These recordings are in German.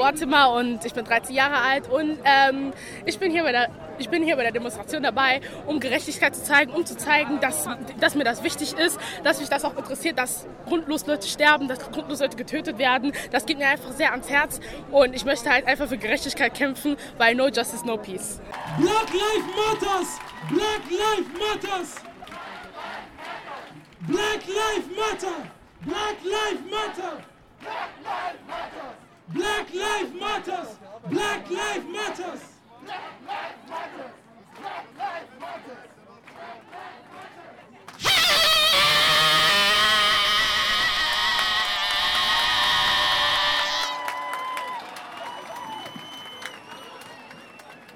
heiße Jabor Zimmer und ich bin 13 Jahre alt und ähm, ich, bin hier bei der, ich bin hier bei der Demonstration dabei, um Gerechtigkeit zu zeigen, um zu zeigen, dass, dass mir das wichtig ist, dass mich das auch interessiert, dass grundlos Leute sterben, dass grundlos Leute getötet werden. Das geht mir einfach sehr ans Herz und ich möchte halt einfach für Gerechtigkeit kämpfen, weil no justice, no peace. Black Lives Matters! Black Lives Matters! Black Lives Matter! Black Lives Matter! Black Lives Black life matters! Black Lives Matters! Black life matters. Black life matters.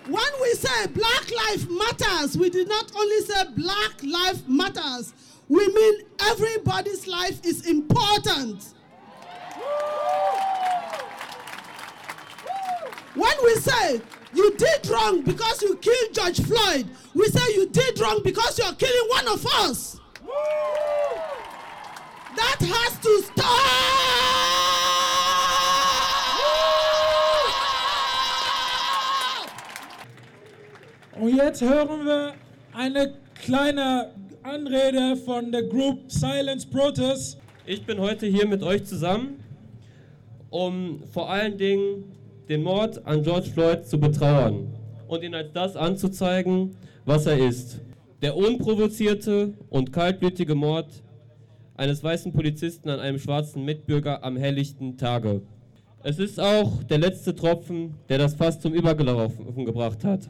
When we say Black Life Matters, we did not only say Black Life Matters, we mean everybody's life is important. When we say you did wrong because you killed George Floyd, we say you did wrong because you're killing one of us. That has to stop! Und jetzt hören wir eine kleine Anrede von der Group Silence Protest. Ich bin heute hier mit euch zusammen, um vor allen Dingen den Mord an George Floyd zu betrauern und ihn als das anzuzeigen, was er ist. Der unprovozierte und kaltblütige Mord eines weißen Polizisten an einem schwarzen Mitbürger am helllichten Tage. Es ist auch der letzte Tropfen, der das Fass zum Übergelaufen gebracht hat.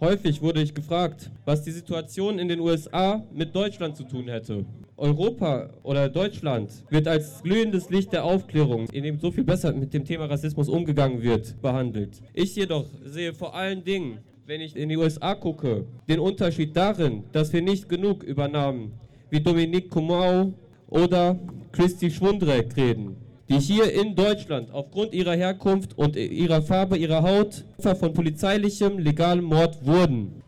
Häufig wurde ich gefragt, was die Situation in den USA mit Deutschland zu tun hätte. Europa oder Deutschland wird als glühendes Licht der Aufklärung, in dem so viel besser mit dem Thema Rassismus umgegangen wird, behandelt. Ich jedoch sehe vor allen Dingen, wenn ich in die USA gucke, den Unterschied darin, dass wir nicht genug über Namen wie Dominique Kumau oder Christy Schwundreck reden, die hier in Deutschland aufgrund ihrer Herkunft und ihrer Farbe ihrer Haut Opfer von polizeilichem legalem Mord wurden.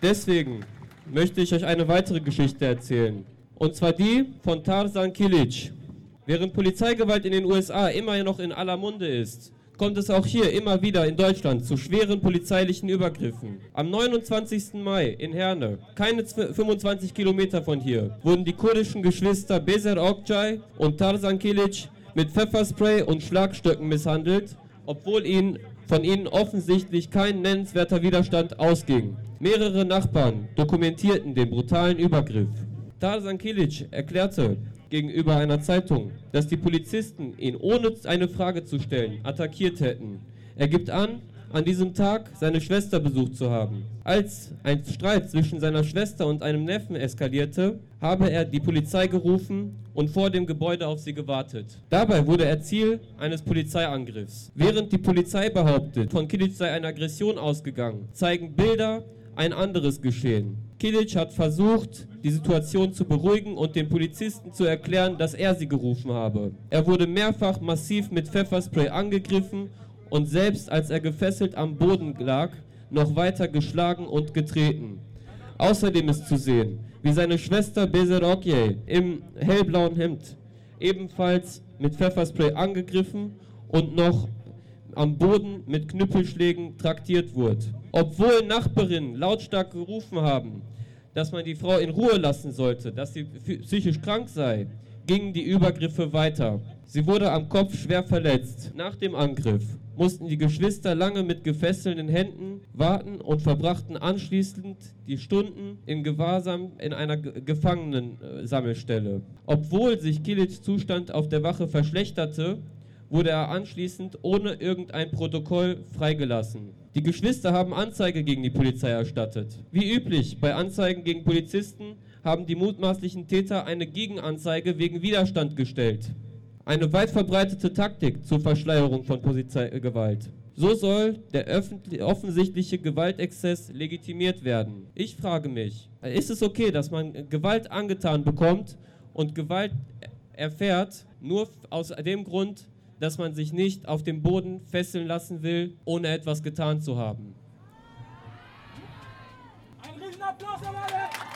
Deswegen möchte ich euch eine weitere Geschichte erzählen. Und zwar die von Tarzan Kilic. Während Polizeigewalt in den USA immer noch in aller Munde ist, kommt es auch hier immer wieder in Deutschland zu schweren polizeilichen Übergriffen. Am 29. Mai in Herne, keine 25 Kilometer von hier, wurden die kurdischen Geschwister Bezer Okcay und Tarzan Kilic mit Pfefferspray und Schlagstöcken misshandelt, obwohl ihnen von ihnen offensichtlich kein nennenswerter Widerstand ausging. Mehrere Nachbarn dokumentierten den brutalen Übergriff. Tarzan Kilic erklärte gegenüber einer Zeitung, dass die Polizisten ihn ohne eine Frage zu stellen attackiert hätten. Er gibt an, an diesem Tag seine Schwester besucht zu haben. Als ein Streit zwischen seiner Schwester und einem Neffen eskalierte, habe er die Polizei gerufen und vor dem Gebäude auf sie gewartet. Dabei wurde er Ziel eines Polizeiangriffs. Während die Polizei behauptet, von Kilic sei eine Aggression ausgegangen, zeigen Bilder ein anderes Geschehen. Kilic hat versucht, die Situation zu beruhigen und den Polizisten zu erklären, dass er sie gerufen habe. Er wurde mehrfach massiv mit Pfefferspray angegriffen und selbst als er gefesselt am Boden lag, noch weiter geschlagen und getreten. Außerdem ist zu sehen, wie seine Schwester Bezerokye im hellblauen Hemd ebenfalls mit Pfefferspray angegriffen und noch am Boden mit Knüppelschlägen traktiert wurde. Obwohl Nachbarinnen lautstark gerufen haben, dass man die Frau in Ruhe lassen sollte, dass sie psychisch krank sei, gingen die Übergriffe weiter. Sie wurde am Kopf schwer verletzt. Nach dem Angriff mussten die Geschwister lange mit gefesselten Händen warten und verbrachten anschließend die Stunden in Gewahrsam in einer Gefangenensammelstelle. Obwohl sich Kilits Zustand auf der Wache verschlechterte, wurde er anschließend ohne irgendein Protokoll freigelassen. Die Geschwister haben Anzeige gegen die Polizei erstattet. Wie üblich bei Anzeigen gegen Polizisten haben die mutmaßlichen Täter eine Gegenanzeige wegen Widerstand gestellt. Eine weit verbreitete Taktik zur Verschleierung von Polizeigewalt. So soll der offensichtliche Gewaltexzess legitimiert werden. Ich frage mich, ist es okay, dass man Gewalt angetan bekommt und Gewalt erfährt, nur aus dem Grund, dass man sich nicht auf dem Boden fesseln lassen will, ohne etwas getan zu haben. Ein Riesenapplaus an alle!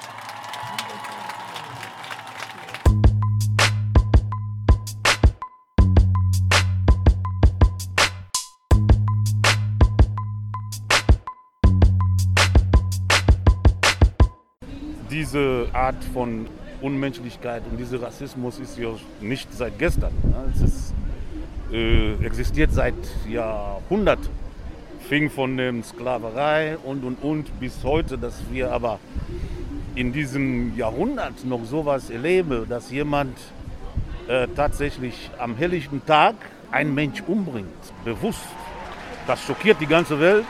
diese Art von Unmenschlichkeit und dieser Rassismus ist ja nicht seit gestern. Ne? Es ist äh, existiert seit Jahrhunderten. Fing von der Sklaverei und und und bis heute, dass wir aber in diesem Jahrhundert noch sowas erleben, dass jemand äh, tatsächlich am helllichten Tag einen Mensch umbringt, bewusst. Das schockiert die ganze Welt.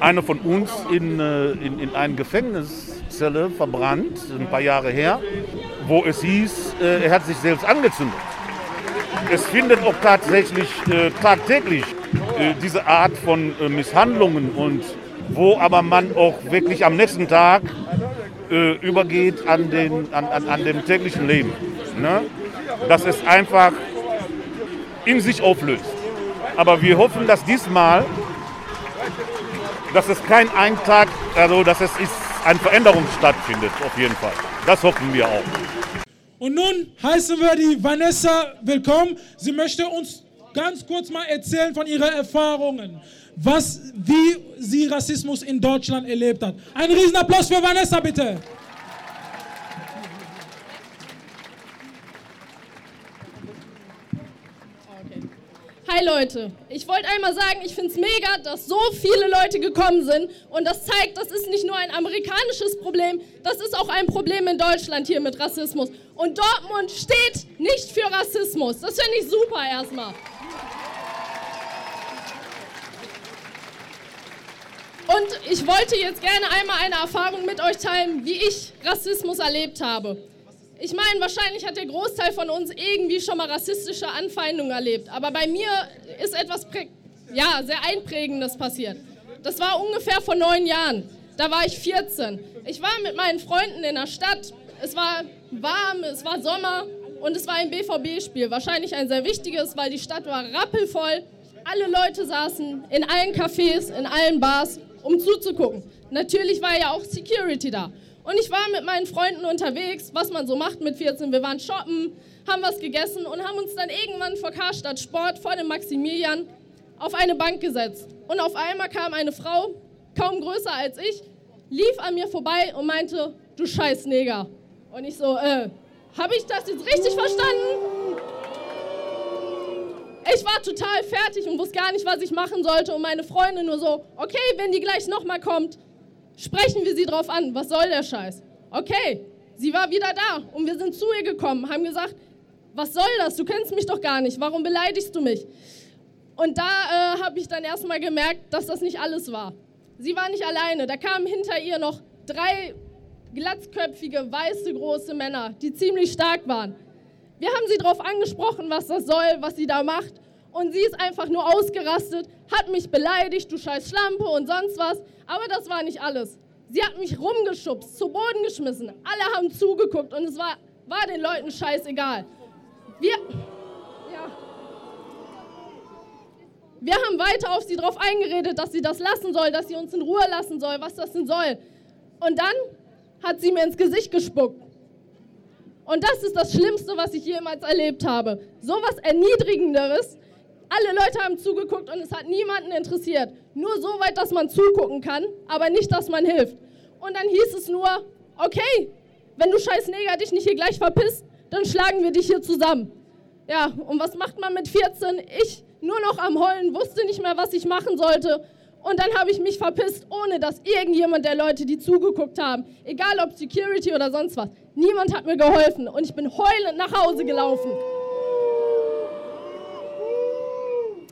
Einer von uns in, äh, in, in eine Gefängniszelle verbrannt, ein paar Jahre her, wo es hieß, äh, er hat sich selbst angezündet. Es findet auch tatsächlich äh, tagtäglich äh, diese Art von äh, Misshandlungen und wo aber man auch wirklich am nächsten Tag äh, übergeht an, den, an, an, an dem täglichen Leben. Ne? Dass es einfach in sich auflöst. Aber wir hoffen, dass diesmal, dass es kein Eintag, also dass es ist, eine Veränderung stattfindet, auf jeden Fall. Das hoffen wir auch. Und nun heißen wir die Vanessa willkommen. Sie möchte uns ganz kurz mal erzählen von ihren Erfahrungen, was, wie sie Rassismus in Deutschland erlebt hat. Ein Riesenapplaus für Vanessa, bitte. Hi Leute, ich wollte einmal sagen, ich finde es mega, dass so viele Leute gekommen sind und das zeigt, das ist nicht nur ein amerikanisches Problem, das ist auch ein Problem in Deutschland hier mit Rassismus. Und Dortmund steht nicht für Rassismus. Das finde ich super erstmal. Und ich wollte jetzt gerne einmal eine Erfahrung mit euch teilen, wie ich Rassismus erlebt habe. Ich meine, wahrscheinlich hat der Großteil von uns irgendwie schon mal rassistische Anfeindungen erlebt. Aber bei mir ist etwas ja, sehr Einprägendes passiert. Das war ungefähr vor neun Jahren. Da war ich 14. Ich war mit meinen Freunden in der Stadt. Es war warm, es war Sommer und es war ein BVB-Spiel. Wahrscheinlich ein sehr wichtiges, weil die Stadt war rappelvoll. Alle Leute saßen in allen Cafés, in allen Bars, um zuzugucken. Natürlich war ja auch Security da. Und ich war mit meinen Freunden unterwegs, was man so macht mit 14. Wir waren shoppen, haben was gegessen und haben uns dann irgendwann vor Karstadt Sport vor dem Maximilian auf eine Bank gesetzt. Und auf einmal kam eine Frau, kaum größer als ich, lief an mir vorbei und meinte, du scheiß Neger. Und ich so, äh, habe ich das jetzt richtig verstanden? Ich war total fertig und wusste gar nicht, was ich machen sollte. Und meine Freundin nur so, okay, wenn die gleich nochmal kommt, Sprechen wir sie drauf an. Was soll der Scheiß? Okay, sie war wieder da und wir sind zu ihr gekommen, haben gesagt, was soll das? Du kennst mich doch gar nicht. Warum beleidigst du mich? Und da äh, habe ich dann erstmal gemerkt, dass das nicht alles war. Sie war nicht alleine. Da kamen hinter ihr noch drei glatzköpfige, weiße, große Männer, die ziemlich stark waren. Wir haben sie darauf angesprochen, was das soll, was sie da macht. Und sie ist einfach nur ausgerastet, hat mich beleidigt, du scheiß Schlampe und sonst was. Aber das war nicht alles. Sie hat mich rumgeschubst, zu Boden geschmissen. Alle haben zugeguckt und es war, war den Leuten scheißegal. Wir, ja. Wir haben weiter auf sie drauf eingeredet, dass sie das lassen soll, dass sie uns in Ruhe lassen soll, was das denn soll. Und dann hat sie mir ins Gesicht gespuckt. Und das ist das Schlimmste, was ich jemals erlebt habe. So was Erniedrigenderes alle Leute haben zugeguckt und es hat niemanden interessiert. Nur so weit, dass man zugucken kann, aber nicht, dass man hilft. Und dann hieß es nur, okay, wenn du scheiß Neger dich nicht hier gleich verpisst, dann schlagen wir dich hier zusammen. Ja, und was macht man mit 14? Ich nur noch am Heulen, wusste nicht mehr, was ich machen sollte. Und dann habe ich mich verpisst, ohne dass irgendjemand der Leute, die zugeguckt haben, egal ob Security oder sonst was, niemand hat mir geholfen. Und ich bin heulend nach Hause gelaufen.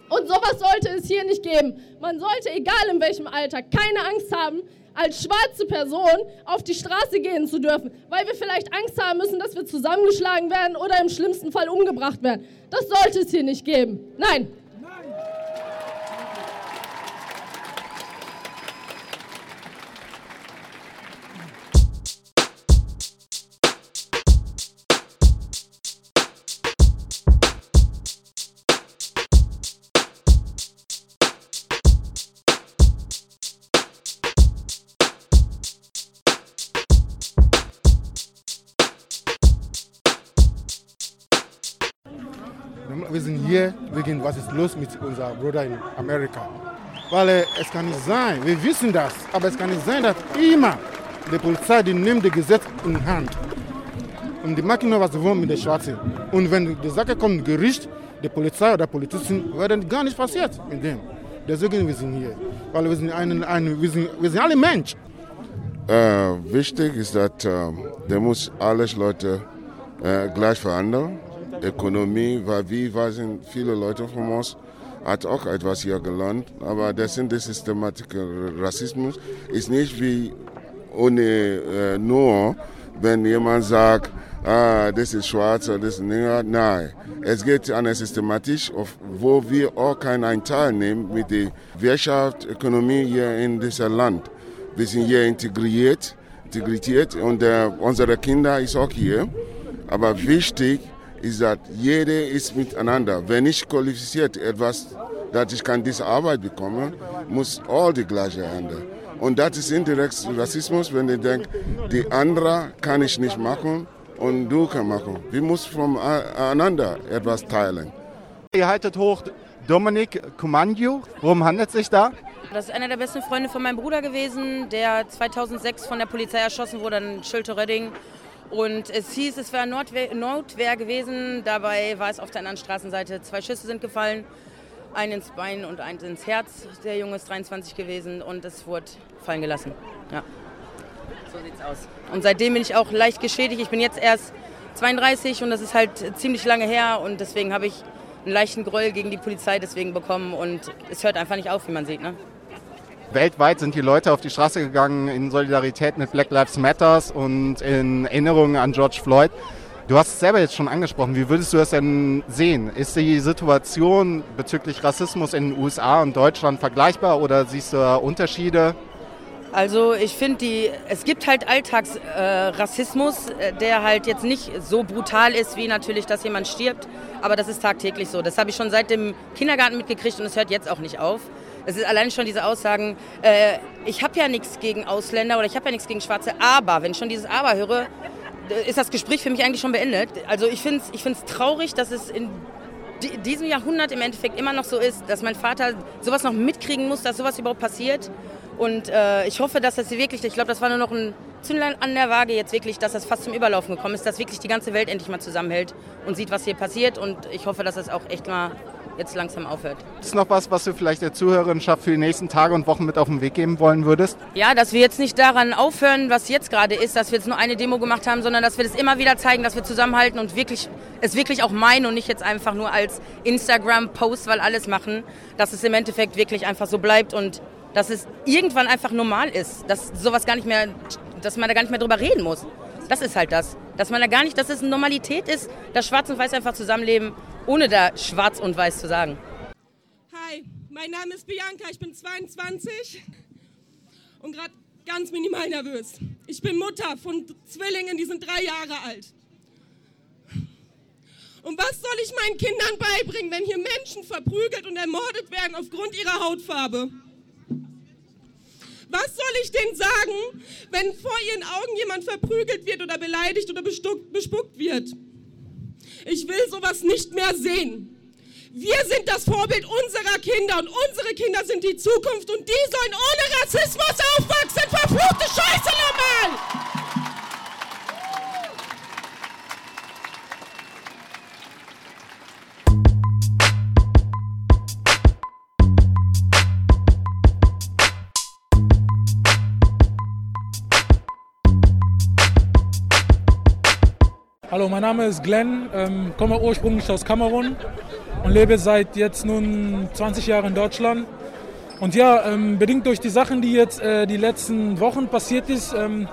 Und sowas sollte es hier nicht geben. Man sollte, egal in welchem Alter, keine Angst haben, als schwarze Person auf die Straße gehen zu dürfen, weil wir vielleicht Angst haben müssen, dass wir zusammengeschlagen werden oder im schlimmsten Fall umgebracht werden. Das sollte es hier nicht geben. Nein. Wir sind hier wegen was ist los mit unserem Bruder in Amerika. Weil äh, es kann nicht sein, wir wissen das, aber es kann nicht sein, dass immer die Polizei, die nimmt das Gesetz in Hand. Und die machen nur, was sie wollen mit den Schwarzen. Und wenn die Sache kommt, Gericht, die Polizei oder Polizisten, werden gar nicht passiert mit dem. Deswegen wir sind hier. Weil wir sind, ein, ein, wir sind, wir sind alle Menschen. Äh, wichtig ist, dass äh, alle Leute äh, gleich verhandeln. Ökonomie, weil wie sind viele Leute von uns hat auch etwas hier gelernt, aber das sind die Systematik Rassismus ist nicht wie ohne äh, nur, wenn jemand sagt, ah, das ist schwarz oder das ist Neger. Nein, es geht an eine Systematik, wo wir auch keinen Teil nehmen mit der Wirtschaft, Ökonomie hier in diesem Land. Wir sind hier integriert, integriert und äh, unsere Kinder ist auch hier. Aber wichtig ist, dass jeder ist miteinander. Wenn ich qualifiziert etwas, dass ich kann diese Arbeit bekommen, muss all die gleiche handeln. Und das ist indirekt Rassismus, wenn ich denke, die andere kann ich nicht machen und du kannst machen. Wir müssen voneinander etwas teilen. Ihr haltet hoch Dominik Kumanju. Worum handelt es sich da? Das ist einer der besten Freunde von meinem Bruder gewesen, der 2006 von der Polizei erschossen wurde in Schilterödding. Und es hieß, es wäre Notwehr, Notwehr gewesen. Dabei war es auf der anderen Straßenseite. Zwei Schüsse sind gefallen, ein ins Bein und eins ins Herz. Der Junge ist 23 gewesen und es wurde fallen gelassen. Ja. So sieht's aus. Und seitdem bin ich auch leicht geschädigt. Ich bin jetzt erst 32 und das ist halt ziemlich lange her und deswegen habe ich einen leichten Groll gegen die Polizei deswegen bekommen und es hört einfach nicht auf, wie man sieht. Ne? Weltweit sind die Leute auf die Straße gegangen in Solidarität mit Black Lives Matters und in Erinnerung an George Floyd. Du hast es selber jetzt schon angesprochen. Wie würdest du das denn sehen? Ist die Situation bezüglich Rassismus in den USA und Deutschland vergleichbar oder siehst du Unterschiede? Also ich finde, es gibt halt Alltagsrassismus, äh, der halt jetzt nicht so brutal ist, wie natürlich, dass jemand stirbt. Aber das ist tagtäglich so. Das habe ich schon seit dem Kindergarten mitgekriegt und es hört jetzt auch nicht auf. Es ist allein schon diese Aussagen, äh, ich habe ja nichts gegen Ausländer oder ich habe ja nichts gegen Schwarze, aber wenn ich schon dieses Aber höre, äh, ist das Gespräch für mich eigentlich schon beendet. Also ich finde es ich find's traurig, dass es in diesem Jahrhundert im Endeffekt immer noch so ist, dass mein Vater sowas noch mitkriegen muss, dass sowas überhaupt passiert. Und äh, ich hoffe, dass das wirklich, ich glaube, das war nur noch ein Zündlein an der Waage jetzt wirklich, dass das fast zum Überlaufen gekommen ist, dass wirklich die ganze Welt endlich mal zusammenhält und sieht, was hier passiert. Und ich hoffe, dass das auch echt mal jetzt langsam aufhört. Ist noch was, was du vielleicht der Zuhörerinschaft für die nächsten Tage und Wochen mit auf den Weg geben wollen würdest? Ja, dass wir jetzt nicht daran aufhören, was jetzt gerade ist, dass wir jetzt nur eine Demo gemacht haben, sondern dass wir das immer wieder zeigen, dass wir zusammenhalten und wirklich, es wirklich auch meinen und nicht jetzt einfach nur als Instagram-Post, weil alles machen, dass es im Endeffekt wirklich einfach so bleibt und dass es irgendwann einfach normal ist, dass sowas gar nicht mehr, dass man da gar nicht mehr drüber reden muss. Das ist halt das. Dass man da gar nicht, dass es eine Normalität ist, dass Schwarz und Weiß einfach zusammenleben ohne da schwarz und weiß zu sagen. Hi, mein Name ist Bianca, ich bin 22 und gerade ganz minimal nervös. Ich bin Mutter von Zwillingen, die sind drei Jahre alt. Und was soll ich meinen Kindern beibringen, wenn hier Menschen verprügelt und ermordet werden aufgrund ihrer Hautfarbe? Was soll ich denen sagen, wenn vor ihren Augen jemand verprügelt wird oder beleidigt oder bespuckt wird? Ich will sowas nicht mehr sehen. Wir sind das Vorbild unserer Kinder und unsere Kinder sind die Zukunft und die sollen ohne Rassismus aufwachsen. Verfluchte Scheiße nochmal! Hallo, mein Name ist Glenn, ähm, komme ursprünglich aus Kamerun und lebe seit jetzt nun 20 Jahren in Deutschland. Und ja, ähm, bedingt durch die Sachen, die jetzt äh, die letzten Wochen passiert ist, ähm,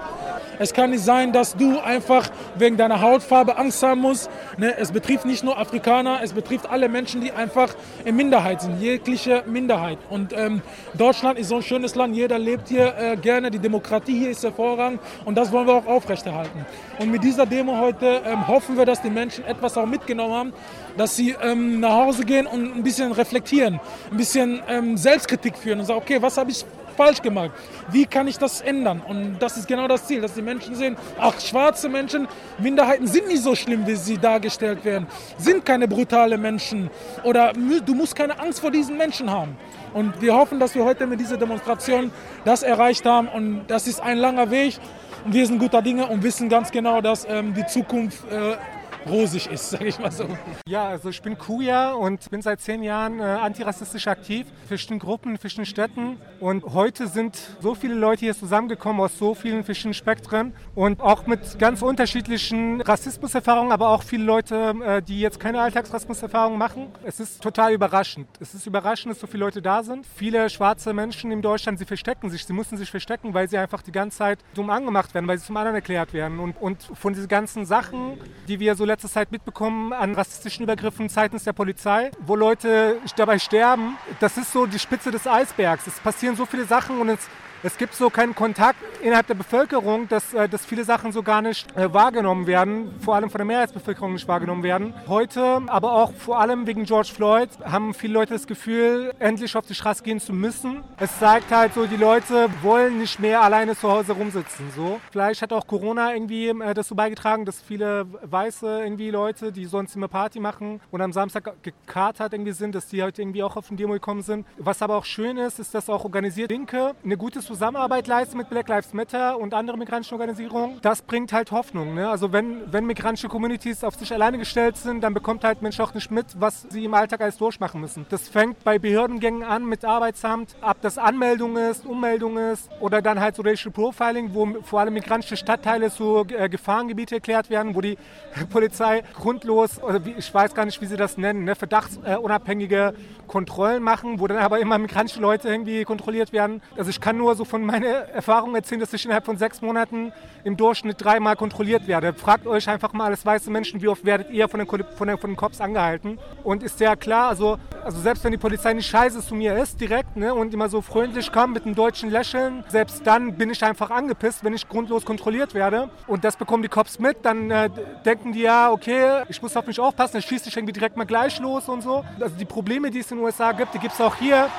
es kann nicht sein, dass du einfach wegen deiner Hautfarbe Angst haben musst. Ne? Es betrifft nicht nur Afrikaner, es betrifft alle Menschen, die einfach in Minderheit sind, jegliche Minderheit. Und ähm, Deutschland ist so ein schönes Land, jeder lebt hier äh, gerne, die Demokratie hier ist hervorragend und das wollen wir auch aufrechterhalten. Und mit dieser Demo heute ähm, hoffen wir, dass die Menschen etwas auch mitgenommen haben, dass sie ähm, nach Hause gehen und ein bisschen reflektieren, ein bisschen ähm, Selbstkritik führen und sagen, okay, was habe ich falsch gemacht? Wie kann ich das ändern? Und das ist genau das Ziel, dass die Menschen sehen, ach, schwarze Menschen, Minderheiten sind nicht so schlimm, wie sie dargestellt werden, sind keine brutale Menschen oder du musst keine Angst vor diesen Menschen haben. Und wir hoffen, dass wir heute mit dieser Demonstration das erreicht haben und das ist ein langer Weg. Wir sind guter Dinge und wissen ganz genau, dass ähm, die Zukunft äh, rosig ist, sage ich mal so. Ja, also ich bin Kuya und bin seit zehn Jahren äh, antirassistisch aktiv, in verschiedenen Gruppen, in verschiedenen Städten. Und heute sind so viele Leute hier zusammengekommen aus so vielen verschiedenen Spektren und auch mit ganz unterschiedlichen Rassismuserfahrungen, aber auch viele Leute, äh, die jetzt keine Alltagsrassismuserfahrungen machen. Es ist total überraschend. Es ist überraschend, dass so viele Leute da sind. Viele schwarze Menschen in Deutschland, sie verstecken sich, sie müssen sich verstecken, weil sie einfach die ganze Zeit dumm angemacht werden, weil sie zum anderen erklärt werden. Und, und von diesen ganzen Sachen, die wir so letzter Zeit mitbekommen an rassistischen Übergriffen seitens der Polizei, wo Leute dabei sterben. Das ist so die Spitze des Eisbergs. Es passieren so viele Sachen und es es gibt so keinen Kontakt innerhalb der Bevölkerung, dass, äh, dass viele Sachen so gar nicht äh, wahrgenommen werden, vor allem von der Mehrheitsbevölkerung nicht wahrgenommen werden. Heute, aber auch vor allem wegen George Floyd, haben viele Leute das Gefühl, endlich auf die Straße gehen zu müssen. Es zeigt halt so, die Leute wollen nicht mehr alleine zu Hause rumsitzen. So. Vielleicht hat auch Corona irgendwie äh, dazu beigetragen, dass viele weiße irgendwie Leute, die sonst immer Party machen und am Samstag gekatert irgendwie sind, dass die heute irgendwie auch auf den Demo gekommen sind. Was aber auch schön ist, ist, dass auch organisiert Linke eine gute Zusammenarbeit leisten mit Black Lives Matter und anderen migrantischen Organisationen, das bringt halt Hoffnung. Ne? Also wenn, wenn migrantische Communities auf sich alleine gestellt sind, dann bekommt halt Mensch auch nicht mit, was sie im Alltag alles durchmachen müssen. Das fängt bei Behördengängen an mit Arbeitsamt, ab das Anmeldung ist, Ummeldung ist oder dann halt so Racial Profiling, wo vor allem migrantische Stadtteile zu äh, Gefahrengebiete erklärt werden, wo die Polizei grundlos, wie, ich weiß gar nicht, wie sie das nennen, ne, verdachtsunabhängige Kontrollen machen, wo dann aber immer migrantische Leute irgendwie kontrolliert werden. Also ich kann nur so von meiner Erfahrung erzählen, dass ich innerhalb von sechs Monaten im Durchschnitt dreimal kontrolliert werde. Fragt euch einfach mal alles weiße Menschen, wie oft werdet ihr von den, von den, von den Cops angehalten? Und ist sehr klar, also, also selbst wenn die Polizei nicht scheiße zu mir ist, direkt, ne, und immer so freundlich kommt mit einem deutschen Lächeln, selbst dann bin ich einfach angepisst, wenn ich grundlos kontrolliert werde. Und das bekommen die Cops mit, dann äh, denken die ja, okay, ich muss auf mich aufpassen, dann schieße ich irgendwie direkt mal gleich los und so. Also die Probleme, die es in den USA gibt, die gibt es auch hier.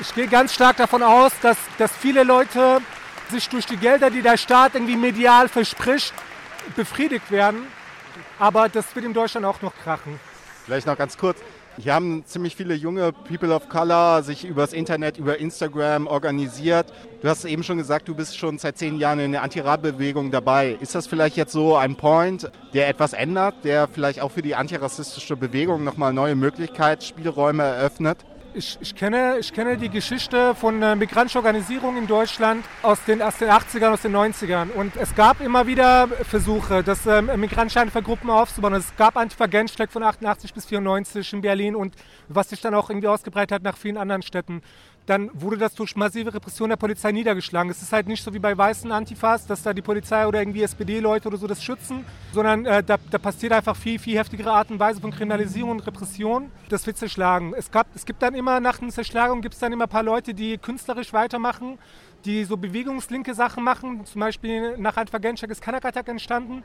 Ich gehe ganz stark davon aus, dass, dass viele Leute sich durch die Gelder, die der Staat irgendwie medial verspricht, befriedigt werden. Aber das wird in Deutschland auch noch krachen. Vielleicht noch ganz kurz. Hier haben ziemlich viele junge People of Color sich übers Internet, über Instagram organisiert. Du hast eben schon gesagt, du bist schon seit zehn Jahren in der Anti-Ra-Bewegung dabei. Ist das vielleicht jetzt so ein Point, der etwas ändert, der vielleicht auch für die antirassistische Bewegung nochmal neue Möglichkeitsspielräume eröffnet? Ich, ich, kenne, ich kenne die Geschichte von äh, migrantischen Organisierungen in Deutschland aus den, aus den 80ern, aus den 90ern. Und es gab immer wieder Versuche, das ähm, migrantische Antifa-Gruppen aufzubauen. Es gab Antifa-Genschleck von 88 bis 94 in Berlin und was sich dann auch irgendwie ausgebreitet hat nach vielen anderen Städten dann wurde das durch massive Repression der Polizei niedergeschlagen. Es ist halt nicht so wie bei weißen Antifas, dass da die Polizei oder irgendwie SPD-Leute oder so das schützen, sondern äh, da, da, passiert einfach viel, viel heftigere Art und Weise von Kriminalisierung und Repression. Das wird zerschlagen. Es, gab, es gibt dann immer, nach einer Zerschlagung gibt es dann immer ein paar Leute, die künstlerisch weitermachen, die so bewegungslinke Sachen machen. Zum Beispiel nach Antifa Genschak ist Kanakatak entstanden.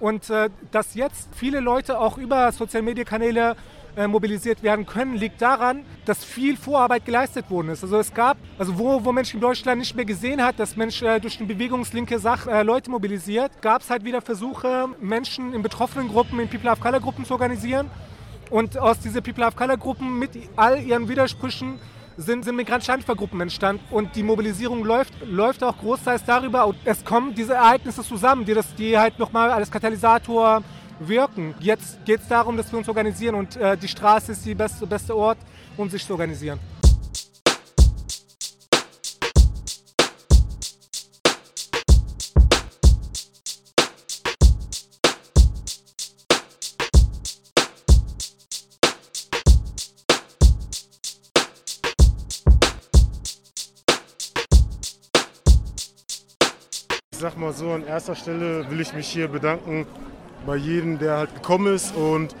Und äh, dass jetzt viele Leute auch über Social-Media-Kanäle äh, mobilisiert werden können, liegt daran, dass viel Vorarbeit geleistet worden ist. Also es gab, also wo, wo Mensch in Deutschland nicht mehr gesehen hat, dass Mensch äh, durch eine bewegungslinke Sache äh, Leute mobilisiert, gab es halt wieder Versuche, Menschen in betroffenen Gruppen, in People of Color Gruppen zu organisieren. Und aus diesen People of Color Gruppen mit all ihren Widersprüchen sind, sind migrantische Antifa-Gruppen entstanden und die Mobilisierung läuft, läuft auch großteils darüber. Es kommen diese Ereignisse zusammen, die, das, die halt nochmal als Katalysator wirken. Jetzt geht es darum, dass wir uns organisieren und äh, die Straße ist der beste, beste Ort, um sich zu organisieren. Ich sag mal so, an erster Stelle will ich mich hier bedanken bei jedem, der halt gekommen ist. Und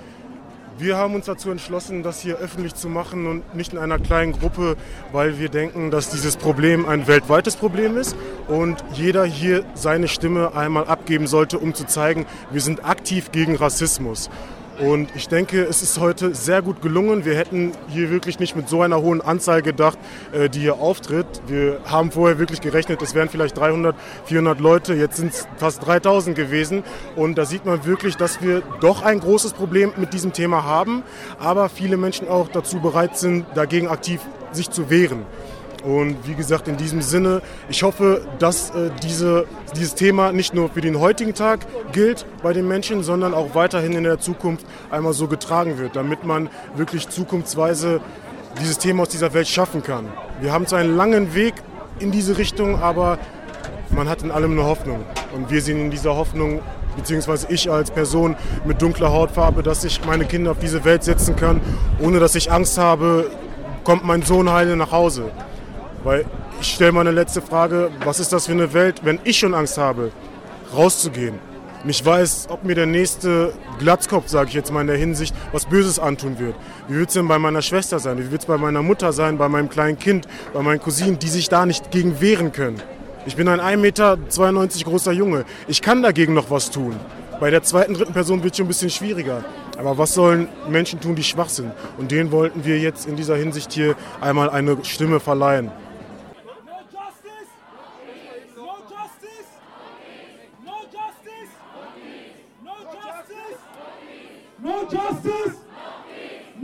wir haben uns dazu entschlossen, das hier öffentlich zu machen und nicht in einer kleinen Gruppe, weil wir denken, dass dieses Problem ein weltweites Problem ist und jeder hier seine Stimme einmal abgeben sollte, um zu zeigen, wir sind aktiv gegen Rassismus. Und ich denke, es ist heute sehr gut gelungen. Wir hätten hier wirklich nicht mit so einer hohen Anzahl gedacht, äh, die hier auftritt. Wir haben vorher wirklich gerechnet, es wären vielleicht 300, 400 Leute. Jetzt sind es fast 3000 gewesen. Und da sieht man wirklich, dass wir doch ein großes Problem mit diesem Thema haben, aber viele Menschen auch dazu bereit sind, dagegen aktiv sich zu wehren. Und wie gesagt, in diesem Sinne, ich hoffe, dass äh, diese, dieses Thema nicht nur für den heutigen Tag gilt bei den Menschen, sondern auch weiterhin in der Zukunft einmal so getragen wird, damit man wirklich zukunftsweise dieses Thema aus dieser Welt schaffen kann. Wir haben zwar einen langen Weg in diese Richtung, aber man hat in allem eine Hoffnung. Und wir sehen in dieser Hoffnung, beziehungsweise ich als Person mit dunkler Hautfarbe, dass ich meine Kinder auf diese Welt setzen kann, ohne dass ich Angst habe, kommt mein Sohn heile nach Hause. Weil ich stelle meine letzte Frage, was ist das für eine Welt, wenn ich schon Angst habe, rauszugehen? Nicht weiß, ob mir der nächste Glatzkopf, sage ich jetzt mal in der Hinsicht, was Böses antun wird. Wie wird es denn bei meiner Schwester sein? Wie wird es bei meiner Mutter sein, bei meinem kleinen Kind, bei meinen Cousinen, die sich da nicht gegen wehren können? Ich bin ein 1,92 Meter großer Junge. Ich kann dagegen noch was tun. Bei der zweiten, dritten Person wird es schon ein bisschen schwieriger. Aber was sollen Menschen tun, die schwach sind? Und denen wollten wir jetzt in dieser Hinsicht hier einmal eine Stimme verleihen.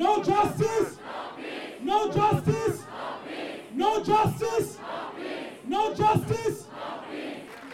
No justice. No justice. No justice. No justice.